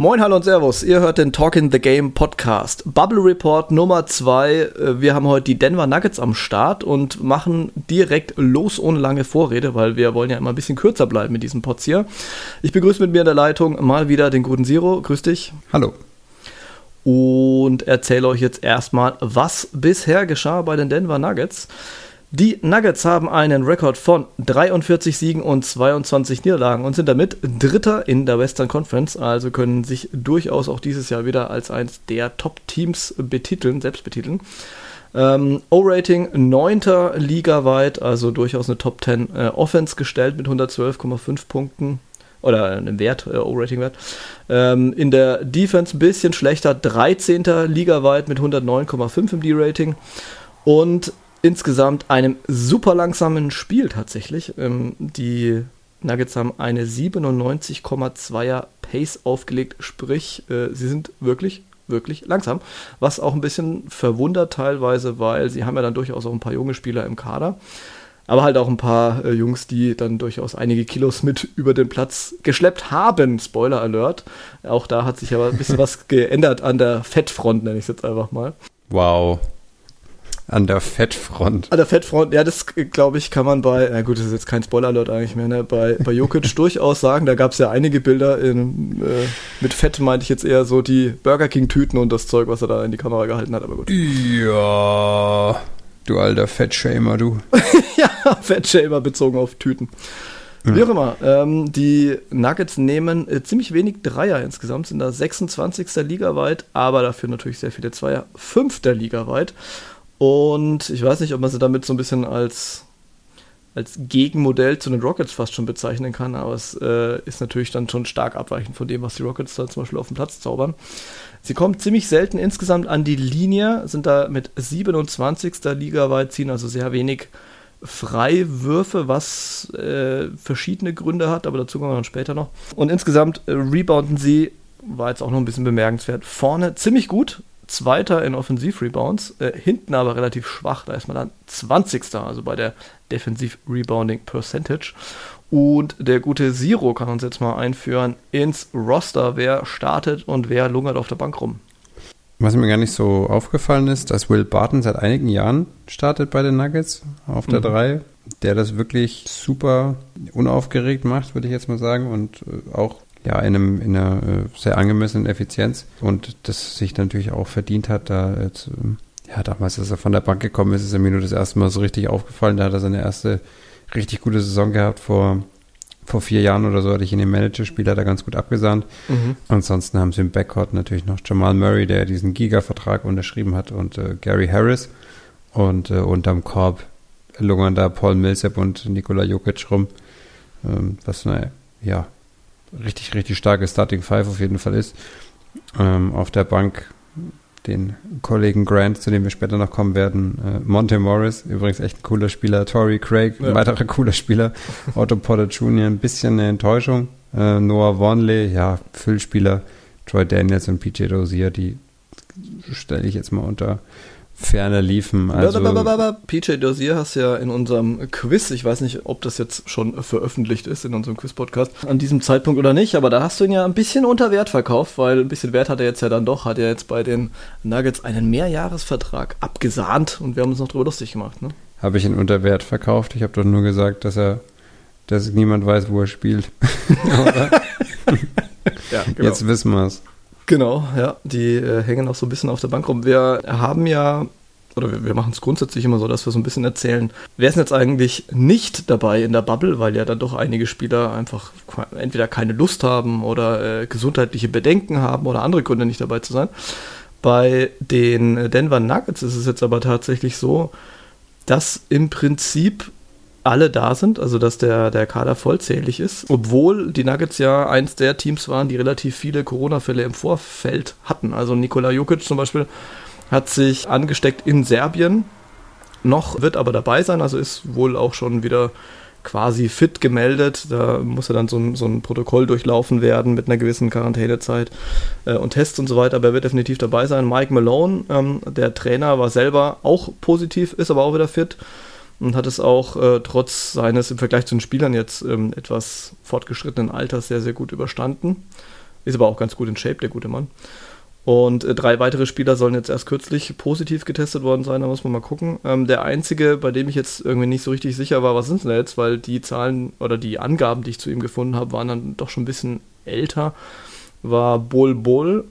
Moin, hallo und Servus. Ihr hört den Talk in the Game Podcast. Bubble Report Nummer 2. Wir haben heute die Denver Nuggets am Start und machen direkt los ohne lange Vorrede, weil wir wollen ja immer ein bisschen kürzer bleiben mit diesem Pods hier. Ich begrüße mit mir in der Leitung mal wieder den guten Zero. Grüß dich. Hallo. Und erzähle euch jetzt erstmal, was bisher geschah bei den Denver Nuggets. Die Nuggets haben einen Rekord von 43 Siegen und 22 Niederlagen und sind damit Dritter in der Western Conference, also können sich durchaus auch dieses Jahr wieder als eines der Top-Teams betiteln, selbst betiteln. Ähm, O-Rating 9. ligaweit, also durchaus eine Top 10 äh, Offense gestellt mit 112,5 Punkten oder einem Wert, äh, O-Rating-Wert. Ähm, in der Defense ein bisschen schlechter, 13. ligaweit mit 109,5 im D-Rating. Und insgesamt einem super langsamen Spiel tatsächlich. Ähm, die Nuggets haben eine 97,2er Pace aufgelegt, sprich, äh, sie sind wirklich, wirklich langsam. Was auch ein bisschen verwundert teilweise, weil sie haben ja dann durchaus auch ein paar junge Spieler im Kader. Aber halt auch ein paar äh, Jungs, die dann durchaus einige Kilos mit über den Platz geschleppt haben. Spoiler Alert. Auch da hat sich aber ein bisschen was geändert an der Fettfront, nenne ich es jetzt einfach mal. Wow. An der Fettfront. An der Fettfront, ja, das glaube ich, kann man bei, na gut, das ist jetzt kein Spoiler-Alert eigentlich mehr, ne? bei, bei Jokic durchaus sagen, da gab es ja einige Bilder in, äh, mit Fett, meinte ich jetzt eher so die Burger King-Tüten und das Zeug, was er da in die Kamera gehalten hat, aber gut. Ja, du alter Fettshamer, du. ja, Fettshamer bezogen auf Tüten. Ja. Wie auch immer, ähm, die Nuggets nehmen äh, ziemlich wenig Dreier insgesamt, sind da 26. Liga weit, aber dafür natürlich sehr viele Zweier, 5. Liga weit. Und ich weiß nicht, ob man sie damit so ein bisschen als, als Gegenmodell zu den Rockets fast schon bezeichnen kann, aber es äh, ist natürlich dann schon stark abweichend von dem, was die Rockets da zum Beispiel auf dem Platz zaubern. Sie kommen ziemlich selten insgesamt an die Linie, sind da mit 27. Liga weit, ziehen also sehr wenig Freiwürfe, was äh, verschiedene Gründe hat, aber dazu kommen wir dann später noch. Und insgesamt äh, rebounden sie, war jetzt auch noch ein bisschen bemerkenswert, vorne ziemlich gut, Zweiter in Offensiv-Rebounds, äh, hinten aber relativ schwach. Da ist man dann 20. also bei der Defensiv-Rebounding Percentage. Und der gute Zero kann uns jetzt mal einführen ins Roster. Wer startet und wer lungert auf der Bank rum? Was mir gar nicht so aufgefallen ist, dass Will Barton seit einigen Jahren startet bei den Nuggets auf der 3, mhm. der das wirklich super unaufgeregt macht, würde ich jetzt mal sagen, und äh, auch ja, in, einem, in einer äh, sehr angemessenen Effizienz und das sich natürlich auch verdient hat, da jetzt, ähm, ja, damals, als er von der Bank gekommen ist, ist er mir nur das erste Mal so richtig aufgefallen. Da hat er seine erste richtig gute Saison gehabt vor, vor vier Jahren oder so hatte ich ihn im Managerspiel, hat er ganz gut abgesahnt. Mhm. Ansonsten haben sie im Backcourt natürlich noch Jamal Murray, der diesen Giga-Vertrag unterschrieben hat und äh, Gary Harris und äh, unterm Korb lungern da Paul Millsap und Nikola Jokic rum, ähm, was, naja, ja, richtig, richtig starke Starting Five auf jeden Fall ist. Ähm, auf der Bank den Kollegen Grant, zu dem wir später noch kommen werden, äh, Monte Morris, übrigens echt ein cooler Spieler, Tory Craig, ein ja. weiterer cooler Spieler, Otto Potter Jr., ein bisschen eine Enttäuschung, äh, Noah Vonley, ja, Füllspieler, Troy Daniels und PJ Dozier, die stelle ich jetzt mal unter ferner liefen. Also PJ Dozier hast ja in unserem Quiz, ich weiß nicht, ob das jetzt schon veröffentlicht ist in unserem Quiz-Podcast, an diesem Zeitpunkt oder nicht, aber da hast du ihn ja ein bisschen unter Wert verkauft, weil ein bisschen Wert hat er jetzt ja dann doch, hat er jetzt bei den Nuggets einen Mehrjahresvertrag abgesahnt und wir haben uns noch drüber lustig gemacht. Ne? Habe ich ihn unter Wert verkauft? Ich habe doch nur gesagt, dass er, dass niemand weiß, wo er spielt. ja, genau. Jetzt wissen wir es. Genau, ja, die äh, hängen auch so ein bisschen auf der Bank rum. Wir haben ja, oder wir, wir machen es grundsätzlich immer so, dass wir so ein bisschen erzählen, wer ist jetzt eigentlich nicht dabei in der Bubble, weil ja dann doch einige Spieler einfach entweder keine Lust haben oder äh, gesundheitliche Bedenken haben oder andere Gründe nicht dabei zu sein. Bei den Denver Nuggets ist es jetzt aber tatsächlich so, dass im Prinzip alle da sind, also dass der, der Kader vollzählig ist, obwohl die Nuggets ja eins der Teams waren, die relativ viele Corona-Fälle im Vorfeld hatten. Also Nikola Jokic zum Beispiel hat sich angesteckt in Serbien, noch wird aber dabei sein, also ist wohl auch schon wieder quasi fit gemeldet. Da muss er dann so ein, so ein Protokoll durchlaufen werden mit einer gewissen Quarantänezeit äh, und Tests und so weiter, aber er wird definitiv dabei sein. Mike Malone, ähm, der Trainer, war selber auch positiv, ist aber auch wieder fit und hat es auch äh, trotz seines im Vergleich zu den Spielern jetzt ähm, etwas fortgeschrittenen Alters sehr, sehr gut überstanden. Ist aber auch ganz gut in Shape, der gute Mann. Und äh, drei weitere Spieler sollen jetzt erst kürzlich positiv getestet worden sein, da muss man mal gucken. Ähm, der einzige, bei dem ich jetzt irgendwie nicht so richtig sicher war, was sind denn jetzt, weil die Zahlen oder die Angaben, die ich zu ihm gefunden habe, waren dann doch schon ein bisschen älter, war Bol Bol.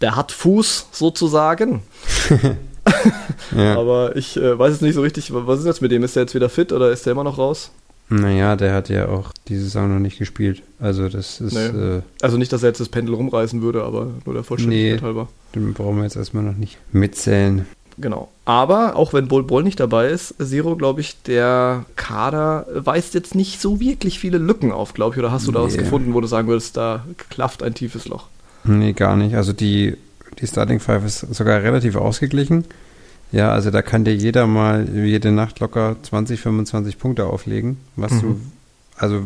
Der hat Fuß sozusagen. ja. Aber ich äh, weiß jetzt nicht so richtig, was ist jetzt mit dem? Ist der jetzt wieder fit oder ist der immer noch raus? Naja, der hat ja auch diese Saison noch nicht gespielt. Also das ist. Nee. Äh, also nicht, dass er jetzt das Pendel rumreißen würde, aber nur der Vollständigkeit nee, halber. Den brauchen wir jetzt erstmal noch nicht mitzählen. Genau. Aber auch wenn Bol Bol nicht dabei ist, Zero, glaube ich, der Kader weist jetzt nicht so wirklich viele Lücken auf, glaube ich. Oder hast du da nee. was gefunden, wo du sagen würdest, da klafft ein tiefes Loch? Nee, gar nicht. Also die, die Starting Five ist sogar relativ ausgeglichen. Ja, also da kann dir jeder mal jede Nacht locker 20, 25 Punkte auflegen, was mhm. du also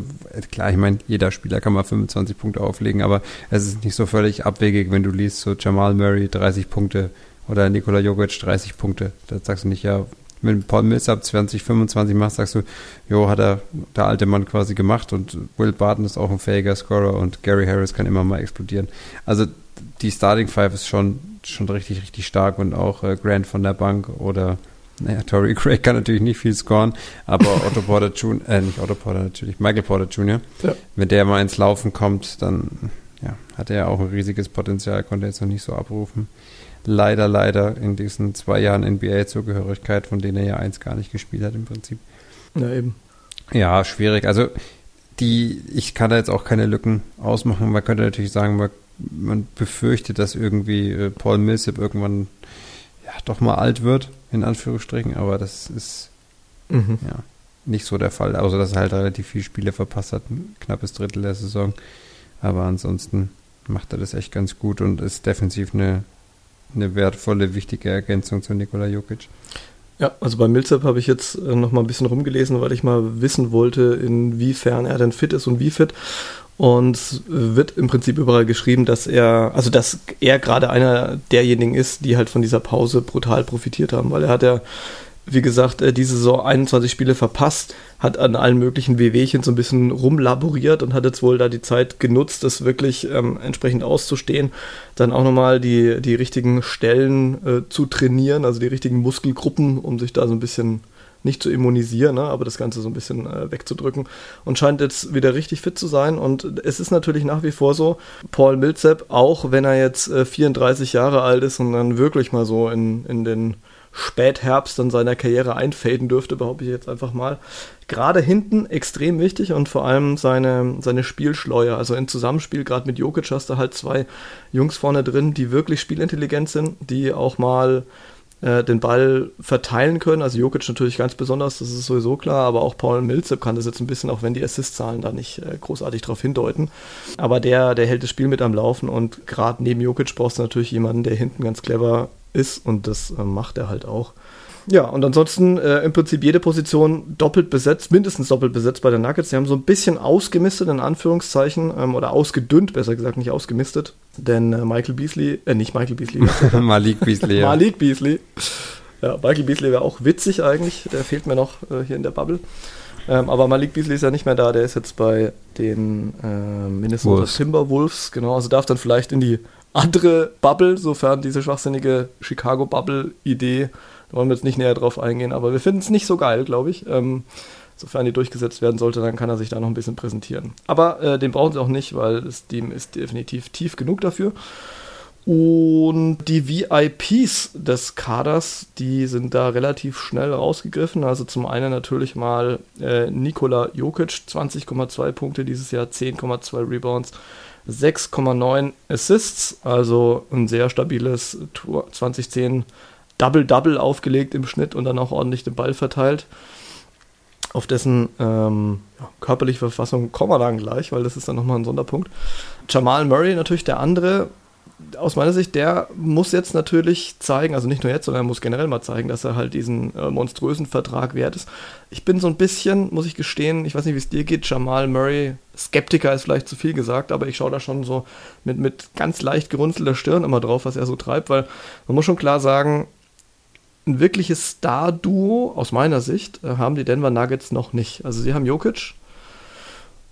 klar, ich meine, jeder Spieler kann mal 25 Punkte auflegen, aber es ist nicht so völlig abwegig, wenn du liest, so Jamal Murray 30 Punkte oder Nikola Jokic 30 Punkte. Da sagst du nicht, ja, wenn Paul Millsap 20, 25 macht, sagst du, jo, hat er der alte Mann quasi gemacht und Will Barton ist auch ein fähiger Scorer und Gary Harris kann immer mal explodieren. Also die Starting Five ist schon schon richtig, richtig stark und auch äh, Grant von der Bank oder naja, Tory Craig kann natürlich nicht viel scoren, aber Otto Porter Jr., äh, nicht Otto Porter natürlich, Michael Porter Jr., ja. wenn der mal ins Laufen kommt, dann ja, hat er ja auch ein riesiges Potenzial, konnte er jetzt noch nicht so abrufen. Leider, leider in diesen zwei Jahren NBA-Zugehörigkeit, von denen er ja eins gar nicht gespielt hat im Prinzip. Ja, eben. Ja, schwierig. Also die, ich kann da jetzt auch keine Lücken ausmachen. Man könnte natürlich sagen, man man befürchtet, dass irgendwie äh, Paul Millsap irgendwann ja, doch mal alt wird, in Anführungsstrichen, aber das ist mhm. ja, nicht so der Fall. Also, dass er halt relativ viele Spiele verpasst hat, ein knappes Drittel der Saison. Aber ansonsten macht er das echt ganz gut und ist defensiv eine, eine wertvolle, wichtige Ergänzung zu Nikola Jokic. Ja, also bei Millsap habe ich jetzt äh, noch mal ein bisschen rumgelesen, weil ich mal wissen wollte, inwiefern er denn fit ist und wie fit. Und wird im Prinzip überall geschrieben, dass er, also dass er gerade einer derjenigen ist, die halt von dieser Pause brutal profitiert haben, weil er hat ja, wie gesagt, äh, diese Saison 21 Spiele verpasst, hat an allen möglichen WWchen so ein bisschen rumlaboriert und hat jetzt wohl da die Zeit genutzt, das wirklich ähm, entsprechend auszustehen, dann auch nochmal die, die richtigen Stellen äh, zu trainieren, also die richtigen Muskelgruppen, um sich da so ein bisschen nicht zu immunisieren, ne, aber das Ganze so ein bisschen äh, wegzudrücken und scheint jetzt wieder richtig fit zu sein. Und es ist natürlich nach wie vor so, Paul Millsap, auch wenn er jetzt äh, 34 Jahre alt ist und dann wirklich mal so in, in den Spätherbst in seiner Karriere einfaden dürfte, behaupte ich jetzt einfach mal. Gerade hinten extrem wichtig und vor allem seine, seine Spielschleue. Also im Zusammenspiel, gerade mit Jokic, hast du halt zwei Jungs vorne drin, die wirklich spielintelligent sind, die auch mal äh, den Ball verteilen können. Also Jokic natürlich ganz besonders, das ist sowieso klar, aber auch Paul Millsap kann das jetzt ein bisschen, auch wenn die Assist-Zahlen da nicht äh, großartig darauf hindeuten. Aber der, der hält das Spiel mit am Laufen und gerade neben Jokic brauchst du natürlich jemanden, der hinten ganz clever ist und das äh, macht er halt auch. Ja, und ansonsten äh, im Prinzip jede Position doppelt besetzt, mindestens doppelt besetzt bei den Nuggets. Sie haben so ein bisschen ausgemistet, in Anführungszeichen, ähm, oder ausgedünnt, besser gesagt, nicht ausgemistet. Denn äh, Michael Beasley, äh, nicht Michael Beasley. Malik Beasley, ja. Malik Beasley. Ja, Michael Beasley wäre auch witzig eigentlich, der fehlt mir noch äh, hier in der Bubble. Ähm, aber Malik Beasley ist ja nicht mehr da, der ist jetzt bei den äh, Minnesota Wolves. Timberwolves, genau, also darf dann vielleicht in die andere Bubble, sofern diese schwachsinnige Chicago-Bubble-Idee da wollen wir jetzt nicht näher drauf eingehen, aber wir finden es nicht so geil, glaube ich. Ähm, sofern die durchgesetzt werden sollte, dann kann er sich da noch ein bisschen präsentieren. Aber äh, den brauchen sie auch nicht, weil das Team ist definitiv tief genug dafür. Und die VIPs des Kaders, die sind da relativ schnell rausgegriffen. Also zum einen natürlich mal äh, Nikola Jokic, 20,2 Punkte dieses Jahr, 10,2 Rebounds, 6,9 Assists, also ein sehr stabiles 2010 Double-Double aufgelegt im Schnitt und dann auch ordentlich den Ball verteilt. Auf dessen ähm, ja, körperliche Verfassung kommen wir dann gleich, weil das ist dann nochmal ein Sonderpunkt. Jamal Murray natürlich der andere. Aus meiner Sicht, der muss jetzt natürlich zeigen, also nicht nur jetzt, sondern er muss generell mal zeigen, dass er halt diesen äh, monströsen Vertrag wert ist. Ich bin so ein bisschen, muss ich gestehen, ich weiß nicht, wie es dir geht, Jamal Murray, Skeptiker ist vielleicht zu viel gesagt, aber ich schaue da schon so mit, mit ganz leicht gerunzelter Stirn immer drauf, was er so treibt, weil man muss schon klar sagen, ein wirkliches Star-Duo, aus meiner Sicht, äh, haben die Denver Nuggets noch nicht. Also sie haben Jokic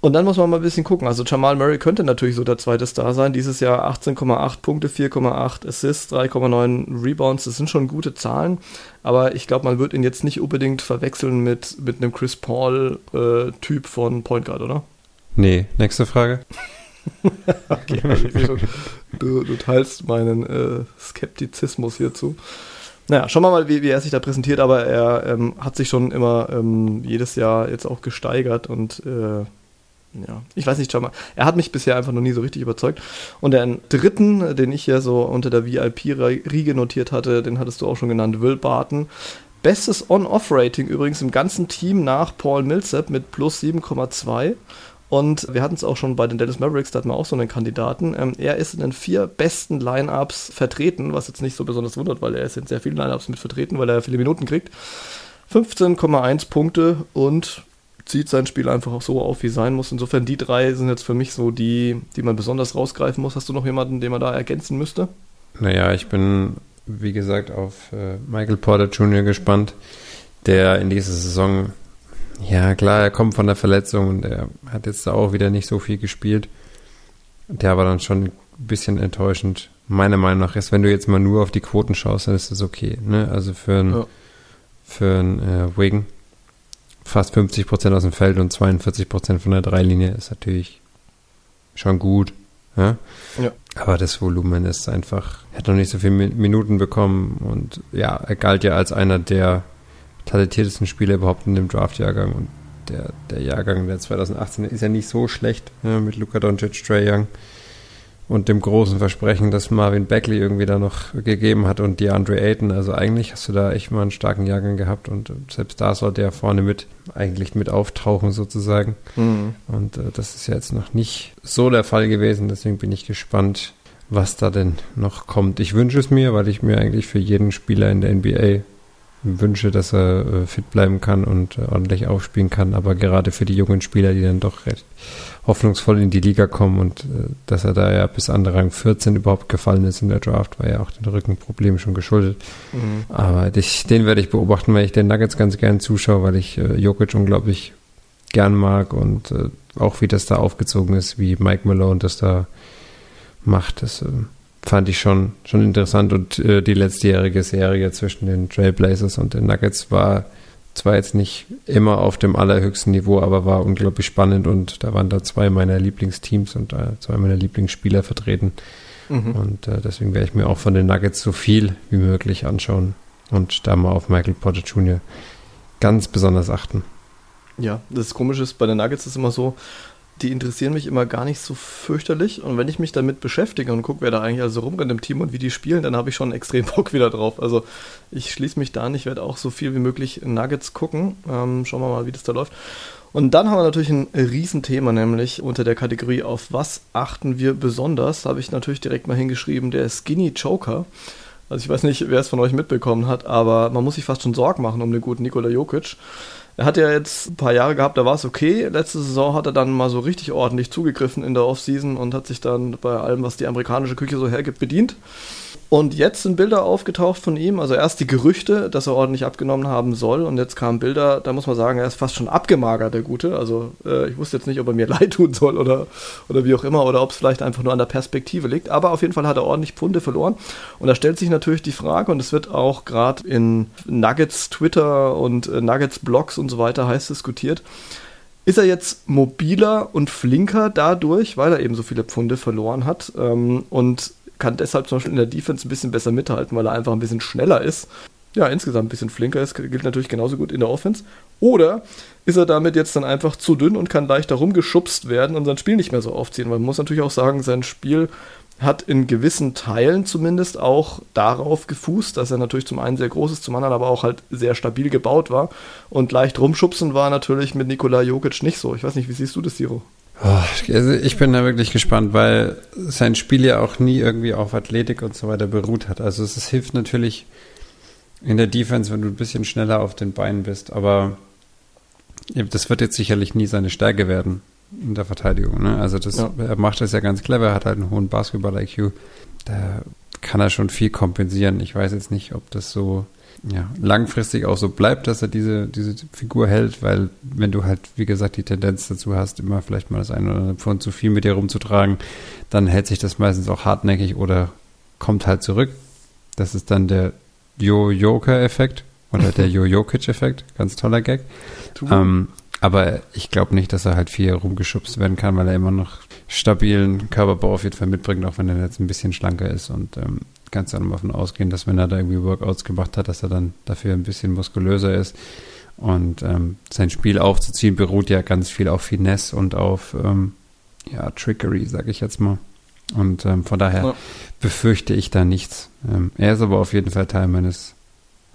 Und dann muss man mal ein bisschen gucken. Also Jamal Murray könnte natürlich so der zweite Star sein. Dieses Jahr 18,8 Punkte, 4,8 Assists, 3,9 Rebounds. Das sind schon gute Zahlen. Aber ich glaube, man wird ihn jetzt nicht unbedingt verwechseln mit, mit einem Chris Paul-Typ äh, von Point Guard, oder? Nee, nächste Frage. okay, also du, du, teilst meinen äh, Skeptizismus hierzu. Naja, schauen wir mal, wie, wie er sich da präsentiert, aber er ähm, hat sich schon immer ähm, jedes Jahr jetzt auch gesteigert und äh, ja, ich weiß nicht, schau mal. Er hat mich bisher einfach noch nie so richtig überzeugt. Und den dritten, den ich hier so unter der VIP-Riege notiert hatte, den hattest du auch schon genannt, Will Barton. Bestes On-Off-Rating übrigens im ganzen Team nach Paul Millsap mit plus 7,2. Und wir hatten es auch schon bei den Dallas Mavericks, da hatten wir auch so einen Kandidaten. Ähm, er ist in den vier besten Lineups vertreten, was jetzt nicht so besonders wundert, weil er ist in sehr vielen Lineups mit vertreten, weil er viele Minuten kriegt. 15,1 Punkte und zieht sein Spiel einfach auch so auf, wie sein muss. Insofern, die drei sind jetzt für mich so die, die man besonders rausgreifen muss. Hast du noch jemanden, den man da ergänzen müsste? Naja, ich bin, wie gesagt, auf äh, Michael Porter Jr. gespannt, der in dieser Saison, ja klar, er kommt von der Verletzung und er hat jetzt da auch wieder nicht so viel gespielt. Der war dann schon ein bisschen enttäuschend. Meiner Meinung nach ist, wenn du jetzt mal nur auf die Quoten schaust, dann ist das okay. Ne? Also für ein, ja. für ein äh, Wigan fast 50 Prozent aus dem Feld und 42 Prozent von der Dreilinie ist natürlich schon gut. Ja? ja? Aber das Volumen ist einfach, er hat noch nicht so viele Minuten bekommen und ja, er galt ja als einer der talentiertesten Spieler überhaupt in dem Draft-Jahrgang und der, der Jahrgang der 2018 ist ja nicht so schlecht ja, mit Luka Doncic, Trey Young und dem großen Versprechen, das Marvin Beckley irgendwie da noch gegeben hat und DeAndre Ayton. Also eigentlich hast du da echt mal einen starken Jahrgang gehabt und selbst da sollte er vorne mit eigentlich mit auftauchen sozusagen. Mhm. Und äh, das ist ja jetzt noch nicht so der Fall gewesen. Deswegen bin ich gespannt, was da denn noch kommt. Ich wünsche es mir, weil ich mir eigentlich für jeden Spieler in der NBA wünsche, dass er äh, fit bleiben kann und äh, ordentlich aufspielen kann. Aber gerade für die jungen Spieler, die dann doch recht hoffnungsvoll in die Liga kommen und äh, dass er da ja bis an Rang 14 überhaupt gefallen ist in der Draft, war ja auch den Rückenproblemen schon geschuldet. Mhm. Aber dich, den werde ich beobachten, weil ich den Nuggets ganz gern zuschaue, weil ich äh, Jokic unglaublich gern mag und äh, auch wie das da aufgezogen ist, wie Mike Malone das da macht, das äh, fand ich schon, schon interessant und äh, die letztjährige Serie zwischen den Trailblazers und den Nuggets war zwar jetzt nicht immer auf dem allerhöchsten Niveau, aber war unglaublich spannend und da waren da zwei meiner Lieblingsteams und äh, zwei meiner Lieblingsspieler vertreten. Mhm. Und äh, deswegen werde ich mir auch von den Nuggets so viel wie möglich anschauen und da mal auf Michael Porter Jr. ganz besonders achten. Ja, das Komische ist, bei den Nuggets ist immer so, die interessieren mich immer gar nicht so fürchterlich. Und wenn ich mich damit beschäftige und gucke, wer da eigentlich also rumrennt im Team und wie die spielen, dann habe ich schon extrem Bock wieder drauf. Also ich schließe mich da an, ich werde auch so viel wie möglich Nuggets gucken. Ähm, schauen wir mal, wie das da läuft. Und dann haben wir natürlich ein Riesenthema, nämlich unter der Kategorie auf was achten wir besonders, habe ich natürlich direkt mal hingeschrieben, der Skinny Joker. Also ich weiß nicht, wer es von euch mitbekommen hat, aber man muss sich fast schon Sorgen machen um den guten Nikola Jokic. Er hat ja jetzt ein paar Jahre gehabt, da war es okay. Letzte Saison hat er dann mal so richtig ordentlich zugegriffen in der Offseason und hat sich dann bei allem, was die amerikanische Küche so hergibt, bedient. Und jetzt sind Bilder aufgetaucht von ihm, also erst die Gerüchte, dass er ordentlich abgenommen haben soll und jetzt kamen Bilder, da muss man sagen, er ist fast schon abgemagert, der Gute. Also äh, ich wusste jetzt nicht, ob er mir leid tun soll oder, oder wie auch immer oder ob es vielleicht einfach nur an der Perspektive liegt, aber auf jeden Fall hat er ordentlich Pfunde verloren und da stellt sich natürlich die Frage und es wird auch gerade in Nuggets Twitter und äh, Nuggets Blogs und so weiter heiß diskutiert, ist er jetzt mobiler und flinker dadurch, weil er eben so viele Pfunde verloren hat? Ähm, und kann deshalb zum Beispiel in der Defense ein bisschen besser mithalten, weil er einfach ein bisschen schneller ist. Ja, insgesamt ein bisschen flinker ist, gilt natürlich genauso gut in der Offense. Oder ist er damit jetzt dann einfach zu dünn und kann leichter rumgeschubst werden und sein Spiel nicht mehr so aufziehen? Weil man muss natürlich auch sagen, sein Spiel hat in gewissen Teilen zumindest auch darauf gefußt, dass er natürlich zum einen sehr groß ist, zum anderen aber auch halt sehr stabil gebaut war. Und leicht rumschubsen war natürlich mit Nikola Jokic nicht so. Ich weiß nicht, wie siehst du das, Siro? Oh, also ich bin da wirklich gespannt, weil sein Spiel ja auch nie irgendwie auf Athletik und so weiter beruht hat. Also es, es hilft natürlich in der Defense, wenn du ein bisschen schneller auf den Beinen bist, aber das wird jetzt sicherlich nie seine Stärke werden in der Verteidigung. Ne? Also das, ja. er macht das ja ganz clever, hat halt einen hohen Basketball-IQ. Da kann er schon viel kompensieren. Ich weiß jetzt nicht, ob das so ja, langfristig auch so bleibt, dass er diese, diese Figur hält, weil wenn du halt, wie gesagt, die Tendenz dazu hast, immer vielleicht mal das eine oder andere Pfund zu viel mit dir rumzutragen, dann hält sich das meistens auch hartnäckig oder kommt halt zurück. Das ist dann der Jo-Joker-Effekt oder der Jo-Jokic-Effekt. Ganz toller Gag. Ähm, aber ich glaube nicht, dass er halt viel rumgeschubst werden kann, weil er immer noch stabilen Körperbau auf jeden Fall mitbringt, auch wenn er jetzt ein bisschen schlanker ist. Und ähm, kannst dann davon ausgehen, dass wenn er da irgendwie Workouts gemacht hat, dass er dann dafür ein bisschen muskulöser ist. Und ähm, sein Spiel aufzuziehen beruht ja ganz viel auf Finesse und auf ähm, ja, Trickery, sag ich jetzt mal. Und ähm, von daher ja. befürchte ich da nichts. Ähm, er ist aber auf jeden Fall Teil meines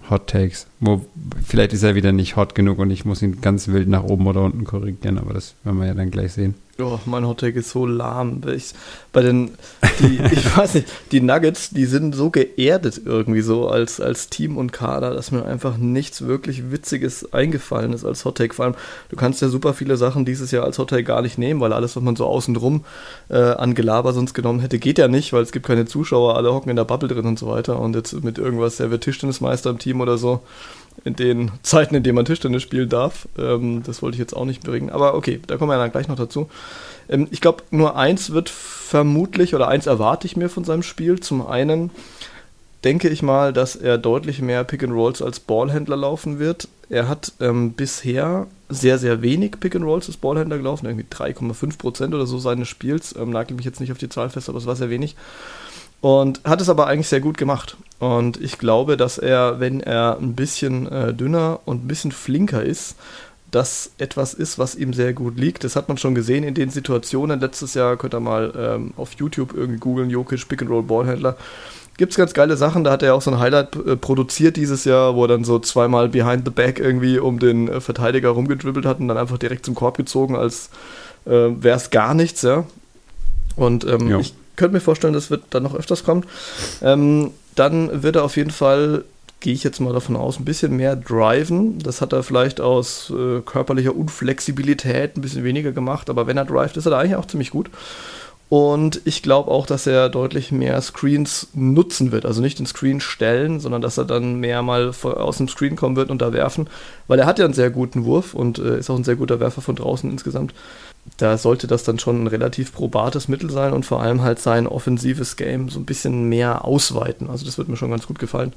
Hot Takes. Wo, vielleicht ist er wieder nicht hot genug und ich muss ihn ganz wild nach oben oder unten korrigieren, aber das werden wir ja dann gleich sehen. Oh, mein Hottake ist so lahm. Ich, bei den, die, ich weiß nicht, die Nuggets, die sind so geerdet irgendwie so als, als Team und Kader, dass mir einfach nichts wirklich Witziges eingefallen ist als Hottake. Vor allem, du kannst ja super viele Sachen dieses Jahr als Hottake gar nicht nehmen, weil alles, was man so außenrum äh, an Gelaber sonst genommen hätte, geht ja nicht, weil es gibt keine Zuschauer, alle hocken in der Bubble drin und so weiter. Und jetzt mit irgendwas, der wird Tischtennismeister im Team oder so in den Zeiten, in denen man Tischtennis spielen darf. Ähm, das wollte ich jetzt auch nicht bringen. Aber okay, da kommen wir dann gleich noch dazu. Ähm, ich glaube, nur eins wird vermutlich, oder eins erwarte ich mir von seinem Spiel. Zum einen denke ich mal, dass er deutlich mehr Pick and Rolls als Ballhändler laufen wird. Er hat ähm, bisher sehr, sehr wenig Pick and Rolls als Ballhändler gelaufen, irgendwie 3,5% oder so seines Spiels. Ähm, nagel mich jetzt nicht auf die Zahl fest, aber es war sehr wenig. Und hat es aber eigentlich sehr gut gemacht. Und ich glaube, dass er, wenn er ein bisschen äh, dünner und ein bisschen flinker ist, das etwas ist, was ihm sehr gut liegt. Das hat man schon gesehen in den Situationen. Letztes Jahr könnt ihr mal ähm, auf YouTube irgendwie googeln, Jokic Pick and Roll Ballhändler. Gibt es ganz geile Sachen. Da hat er auch so ein Highlight äh, produziert dieses Jahr, wo er dann so zweimal behind the back irgendwie um den äh, Verteidiger rumgedribbelt hat und dann einfach direkt zum Korb gezogen, als äh, wäre es gar nichts, ja. Und ähm, ich könnte mir vorstellen, das wird dann noch öfters kommen. Ähm, dann wird er auf jeden Fall, gehe ich jetzt mal davon aus, ein bisschen mehr driven. Das hat er vielleicht aus äh, körperlicher Unflexibilität ein bisschen weniger gemacht, aber wenn er drivet, ist er da eigentlich auch ziemlich gut. Und ich glaube auch, dass er deutlich mehr Screens nutzen wird. Also nicht den Screen stellen, sondern dass er dann mehr mal aus dem Screen kommen wird und da werfen. Weil er hat ja einen sehr guten Wurf und äh, ist auch ein sehr guter Werfer von draußen insgesamt da sollte das dann schon ein relativ probates Mittel sein und vor allem halt sein offensives Game so ein bisschen mehr ausweiten. Also das wird mir schon ganz gut gefallen.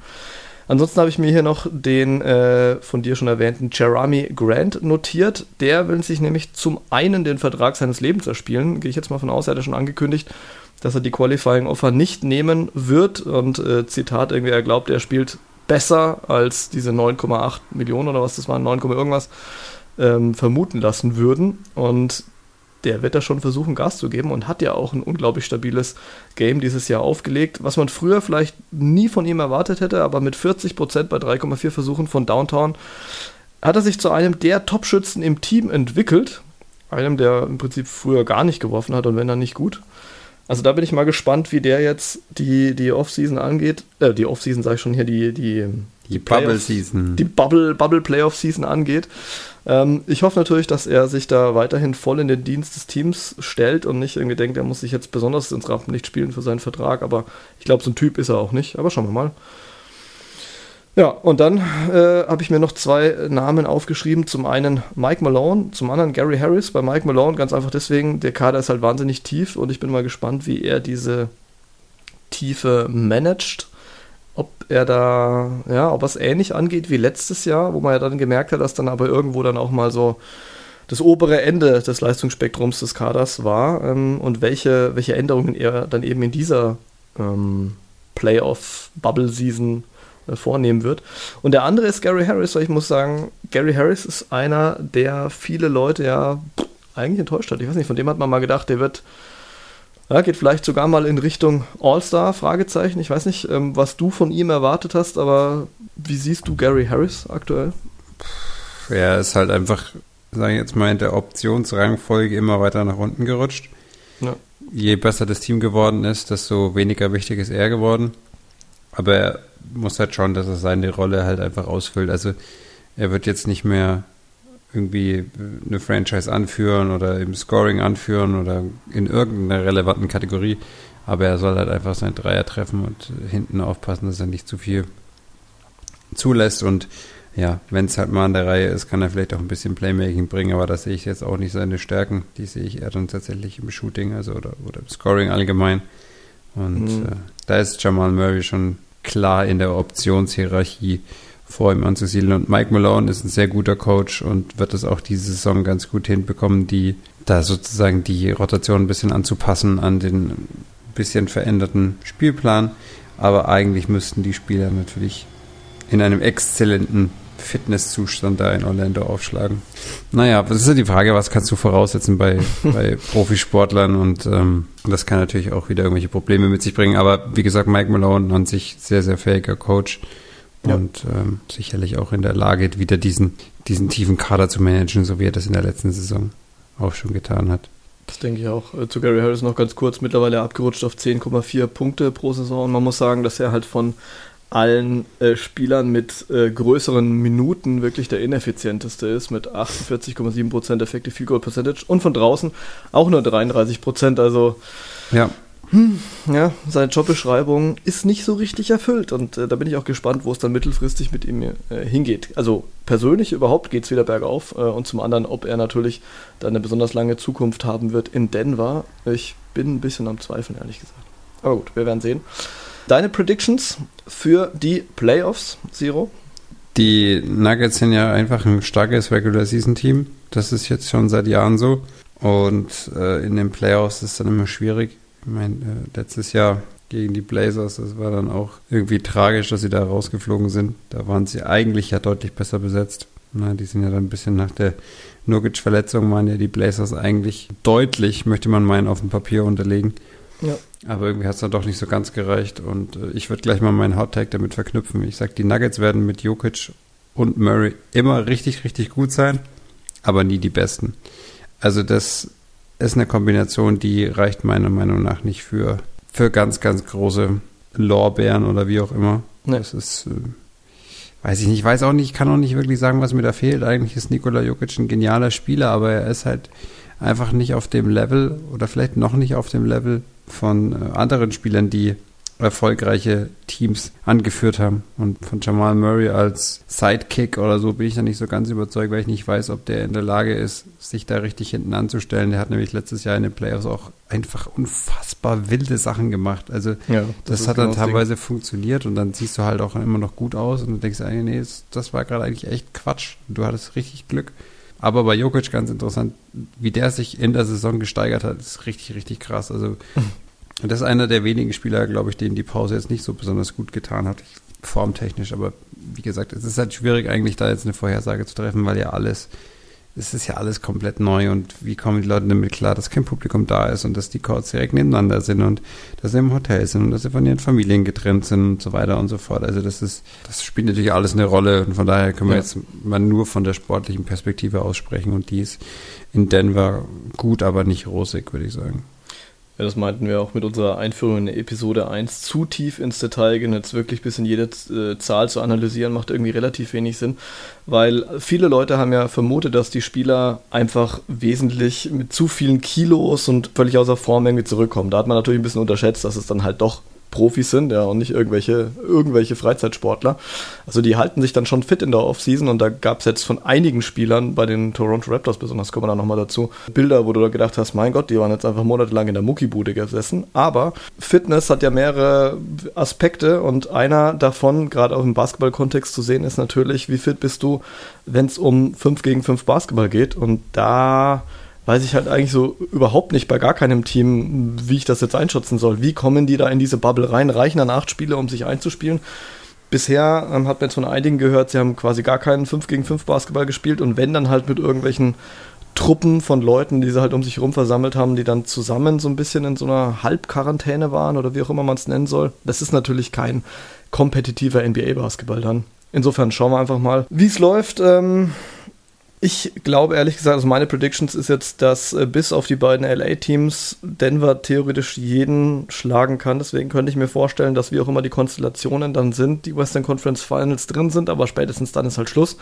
Ansonsten habe ich mir hier noch den äh, von dir schon erwähnten Jeremy Grant notiert. Der will sich nämlich zum einen den Vertrag seines Lebens erspielen. Gehe ich jetzt mal von aus, er hat ja schon angekündigt, dass er die Qualifying Offer nicht nehmen wird. Und äh, Zitat irgendwie, er glaubt, er spielt besser als diese 9,8 Millionen oder was das waren, 9, irgendwas ähm, vermuten lassen würden. Und der wird da schon versuchen, Gas zu geben und hat ja auch ein unglaublich stabiles Game dieses Jahr aufgelegt, was man früher vielleicht nie von ihm erwartet hätte, aber mit 40 Prozent bei 3,4 Versuchen von Downtown hat er sich zu einem der Top-Schützen im Team entwickelt. Einem, der im Prinzip früher gar nicht geworfen hat und wenn dann nicht gut. Also da bin ich mal gespannt, wie der jetzt die, die Offseason angeht. Äh, die Offseason sage ich schon hier, die, die, die Bubble Season. Die Bubble, Bubble Playoff Season angeht. Ähm, ich hoffe natürlich, dass er sich da weiterhin voll in den Dienst des Teams stellt und nicht irgendwie denkt, er muss sich jetzt besonders ins Rampenlicht spielen für seinen Vertrag. Aber ich glaube, so ein Typ ist er auch nicht. Aber schauen wir mal. Ja, und dann äh, habe ich mir noch zwei Namen aufgeschrieben. Zum einen Mike Malone, zum anderen Gary Harris. Bei Mike Malone ganz einfach deswegen, der Kader ist halt wahnsinnig tief und ich bin mal gespannt, wie er diese Tiefe managt ob er da, ja, ob es ähnlich angeht wie letztes Jahr, wo man ja dann gemerkt hat, dass dann aber irgendwo dann auch mal so das obere Ende des Leistungsspektrums des Kaders war ähm, und welche, welche Änderungen er dann eben in dieser ähm, Playoff-Bubble-Season vornehmen wird. Und der andere ist Gary Harris, weil ich muss sagen, Gary Harris ist einer, der viele Leute ja eigentlich enttäuscht hat. Ich weiß nicht, von dem hat man mal gedacht, der wird ja, geht vielleicht sogar mal in Richtung All-Star, Fragezeichen. Ich weiß nicht, ähm, was du von ihm erwartet hast, aber wie siehst du Gary Harris aktuell? Er ist halt einfach, sage ich jetzt mal, in der Optionsrangfolge immer weiter nach unten gerutscht. Ja. Je besser das Team geworden ist, desto weniger wichtig ist er geworden. Aber er muss halt schauen, dass er seine Rolle halt einfach ausfüllt. Also er wird jetzt nicht mehr irgendwie eine Franchise anführen oder im Scoring anführen oder in irgendeiner relevanten Kategorie. Aber er soll halt einfach sein Dreier treffen und hinten aufpassen, dass er nicht zu viel zulässt und ja, wenn es halt mal an der Reihe ist, kann er vielleicht auch ein bisschen Playmaking bringen, aber da sehe ich jetzt auch nicht seine Stärken. Die sehe ich eher dann tatsächlich im Shooting, also oder, oder im Scoring allgemein. Und mhm. äh, da ist Jamal Murray schon klar in der Optionshierarchie vor ihm anzusiedeln. Und Mike Malone ist ein sehr guter Coach und wird es auch diese Saison ganz gut hinbekommen, die da sozusagen die Rotation ein bisschen anzupassen an den bisschen veränderten Spielplan. Aber eigentlich müssten die Spieler natürlich in einem exzellenten Fitnesszustand da in Orlando aufschlagen. Naja, das ist ja die Frage, was kannst du voraussetzen bei, bei Profisportlern und ähm, das kann natürlich auch wieder irgendwelche Probleme mit sich bringen. Aber wie gesagt, Mike Malone an sich sehr, sehr fähiger Coach ja. und ähm, sicherlich auch in der Lage, wieder diesen, diesen tiefen Kader zu managen, so wie er das in der letzten Saison auch schon getan hat. Das denke ich auch. Äh, zu Gary Harris noch ganz kurz. Mittlerweile abgerutscht auf 10,4 Punkte pro Saison. Und man muss sagen, dass er halt von allen äh, Spielern mit äh, größeren Minuten wirklich der ineffizienteste ist, mit 48,7% Effective Field Goal Percentage und von draußen auch nur 33%. Also ja. Hm, ja, seine Jobbeschreibung ist nicht so richtig erfüllt und äh, da bin ich auch gespannt, wo es dann mittelfristig mit ihm äh, hingeht. Also persönlich überhaupt geht es wieder bergauf äh, und zum anderen, ob er natürlich dann eine besonders lange Zukunft haben wird in Denver. Ich bin ein bisschen am Zweifeln, ehrlich gesagt. Aber gut, wir werden sehen. Deine Predictions für die Playoffs, Zero? Die Nuggets sind ja einfach ein starkes Regular Season Team. Das ist jetzt schon seit Jahren so. Und äh, in den Playoffs ist es dann immer schwierig. Ich meine, äh, letztes Jahr gegen die Blazers, das war dann auch irgendwie tragisch, dass sie da rausgeflogen sind. Da waren sie eigentlich ja deutlich besser besetzt. Na, die sind ja dann ein bisschen nach der Nurkic-Verletzung, waren ja die Blazers eigentlich deutlich, möchte man meinen, auf dem Papier unterlegen. Ja. Aber irgendwie hat es dann doch nicht so ganz gereicht und äh, ich würde gleich mal meinen Hot Tag damit verknüpfen. Ich sage, die Nuggets werden mit Jokic und Murray immer richtig, richtig gut sein, aber nie die besten. Also das ist eine Kombination, die reicht meiner Meinung nach nicht für, für ganz, ganz große Lorbeeren oder wie auch immer. Nee. Das ist, äh, weiß ich nicht, weiß auch nicht, ich kann auch nicht wirklich sagen, was mir da fehlt. Eigentlich ist Nikola Jokic ein genialer Spieler, aber er ist halt einfach nicht auf dem Level oder vielleicht noch nicht auf dem Level von äh, anderen Spielern, die erfolgreiche Teams angeführt haben. Und von Jamal Murray als Sidekick oder so bin ich da nicht so ganz überzeugt, weil ich nicht weiß, ob der in der Lage ist, sich da richtig hinten anzustellen. Der hat nämlich letztes Jahr in den Playoffs auch einfach unfassbar wilde Sachen gemacht. Also ja, das, das hat dann genau teilweise funktioniert und dann siehst du halt auch immer noch gut aus und du denkst eigentlich, nee, das war gerade eigentlich echt Quatsch. Du hattest richtig Glück. Aber bei Jokic ganz interessant, wie der sich in der Saison gesteigert hat, ist richtig, richtig krass. Also das ist einer der wenigen Spieler, glaube ich, denen die Pause jetzt nicht so besonders gut getan hat, formtechnisch. Aber wie gesagt, es ist halt schwierig eigentlich da jetzt eine Vorhersage zu treffen, weil ja alles es ist ja alles komplett neu und wie kommen die Leute damit klar, dass kein Publikum da ist und dass die Courts direkt nebeneinander sind und dass sie im Hotel sind und dass sie von ihren Familien getrennt sind und so weiter und so fort. Also das ist, das spielt natürlich alles eine Rolle und von daher können wir ja. jetzt mal nur von der sportlichen Perspektive aussprechen und die ist in Denver gut, aber nicht rosig, würde ich sagen. Ja, das meinten wir auch mit unserer Einführung in Episode 1. Zu tief ins Detail gehen, jetzt wirklich bis in jede äh, Zahl zu analysieren, macht irgendwie relativ wenig Sinn, weil viele Leute haben ja vermutet, dass die Spieler einfach wesentlich mit zu vielen Kilos und völlig außer Form irgendwie zurückkommen. Da hat man natürlich ein bisschen unterschätzt, dass es dann halt doch Profis sind, ja, und nicht irgendwelche, irgendwelche Freizeitsportler. Also die halten sich dann schon fit in der Offseason und da gab es jetzt von einigen Spielern, bei den Toronto Raptors besonders, kommen wir da nochmal dazu, Bilder, wo du da gedacht hast, mein Gott, die waren jetzt einfach monatelang in der Muckibude gesessen. Aber Fitness hat ja mehrere Aspekte und einer davon, gerade auch im Basketball-Kontext zu sehen, ist natürlich, wie fit bist du, wenn es um 5 gegen 5 Basketball geht. Und da weiß ich halt eigentlich so überhaupt nicht bei gar keinem Team, wie ich das jetzt einschätzen soll. Wie kommen die da in diese Bubble rein? Reichen dann acht Spiele, um sich einzuspielen? Bisher ähm, hat man jetzt von einigen gehört, sie haben quasi gar keinen 5 gegen 5 Basketball gespielt und wenn dann halt mit irgendwelchen Truppen von Leuten, die sie halt um sich herum versammelt haben, die dann zusammen so ein bisschen in so einer Halbquarantäne waren oder wie auch immer man es nennen soll. Das ist natürlich kein kompetitiver NBA-Basketball dann. Insofern schauen wir einfach mal, wie es läuft. Ähm, ich glaube ehrlich gesagt, also meine Predictions ist jetzt, dass äh, bis auf die beiden LA-Teams Denver theoretisch jeden schlagen kann. Deswegen könnte ich mir vorstellen, dass wie auch immer die Konstellationen dann sind, die Western Conference Finals drin sind, aber spätestens dann ist halt Schluss.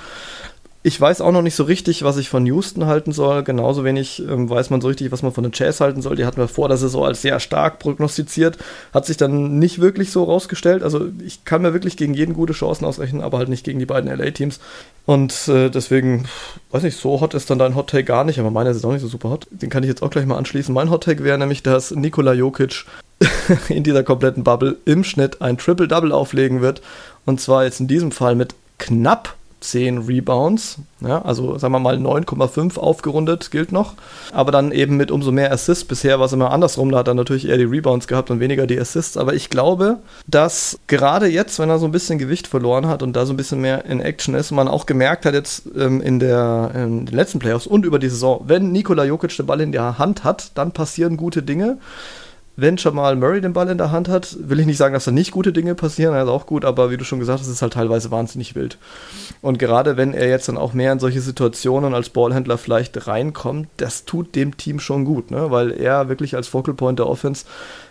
Ich weiß auch noch nicht so richtig, was ich von Houston halten soll. Genauso wenig ähm, weiß man so richtig, was man von den Jazz halten soll. Die hatten wir vor der Saison als sehr stark prognostiziert. Hat sich dann nicht wirklich so rausgestellt. Also ich kann mir wirklich gegen jeden gute Chancen ausrechnen, aber halt nicht gegen die beiden LA-Teams. Und äh, deswegen, weiß nicht, so hot ist dann dein Hot Take gar nicht, aber meiner ist auch nicht so super hot. Den kann ich jetzt auch gleich mal anschließen. Mein Hot Take wäre nämlich, dass Nikola Jokic in dieser kompletten Bubble im Schnitt ein Triple-Double auflegen wird. Und zwar jetzt in diesem Fall mit knapp 10 Rebounds. Ja, also sagen wir mal 9,5 aufgerundet gilt noch. Aber dann eben mit umso mehr Assists. Bisher war es immer andersrum. Da hat er natürlich eher die Rebounds gehabt und weniger die Assists. Aber ich glaube, dass gerade jetzt, wenn er so ein bisschen Gewicht verloren hat und da so ein bisschen mehr in Action ist, man auch gemerkt hat jetzt ähm, in, der, in den letzten Playoffs und über die Saison, wenn Nikola Jokic den Ball in der Hand hat, dann passieren gute Dinge wenn Jamal Murray den Ball in der Hand hat, will ich nicht sagen, dass da nicht gute Dinge passieren, er ist auch gut, aber wie du schon gesagt hast, ist es halt teilweise wahnsinnig wild. Und gerade wenn er jetzt dann auch mehr in solche Situationen als Ballhändler vielleicht reinkommt, das tut dem Team schon gut, ne? weil er wirklich als Focal Point der Offense,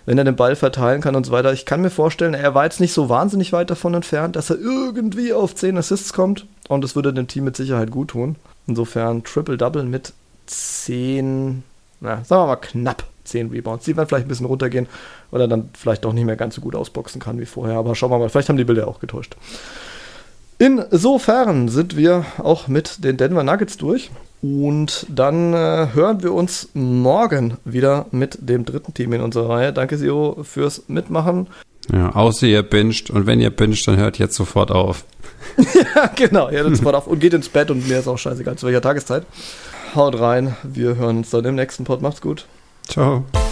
wenn er den Ball verteilen kann und so weiter, ich kann mir vorstellen, er war jetzt nicht so wahnsinnig weit davon entfernt, dass er irgendwie auf 10 Assists kommt und das würde dem Team mit Sicherheit gut tun. Insofern Triple-Double mit 10, na, sagen wir mal knapp 10 Rebounds. Die werden vielleicht ein bisschen runtergehen, weil er dann vielleicht doch nicht mehr ganz so gut ausboxen kann wie vorher. Aber schauen wir mal, vielleicht haben die Bilder auch getäuscht. Insofern sind wir auch mit den Denver Nuggets durch. Und dann äh, hören wir uns morgen wieder mit dem dritten Team in unserer Reihe. Danke, Siro, fürs Mitmachen. Ja, außer ihr binscht. Und wenn ihr binscht, dann hört jetzt sofort auf. ja, genau. Hört jetzt sofort auf und geht ins Bett. Und mir ist auch scheißegal, zu welcher Tageszeit. Haut rein. Wir hören uns dann im nächsten Pod. Macht's gut. Ciao.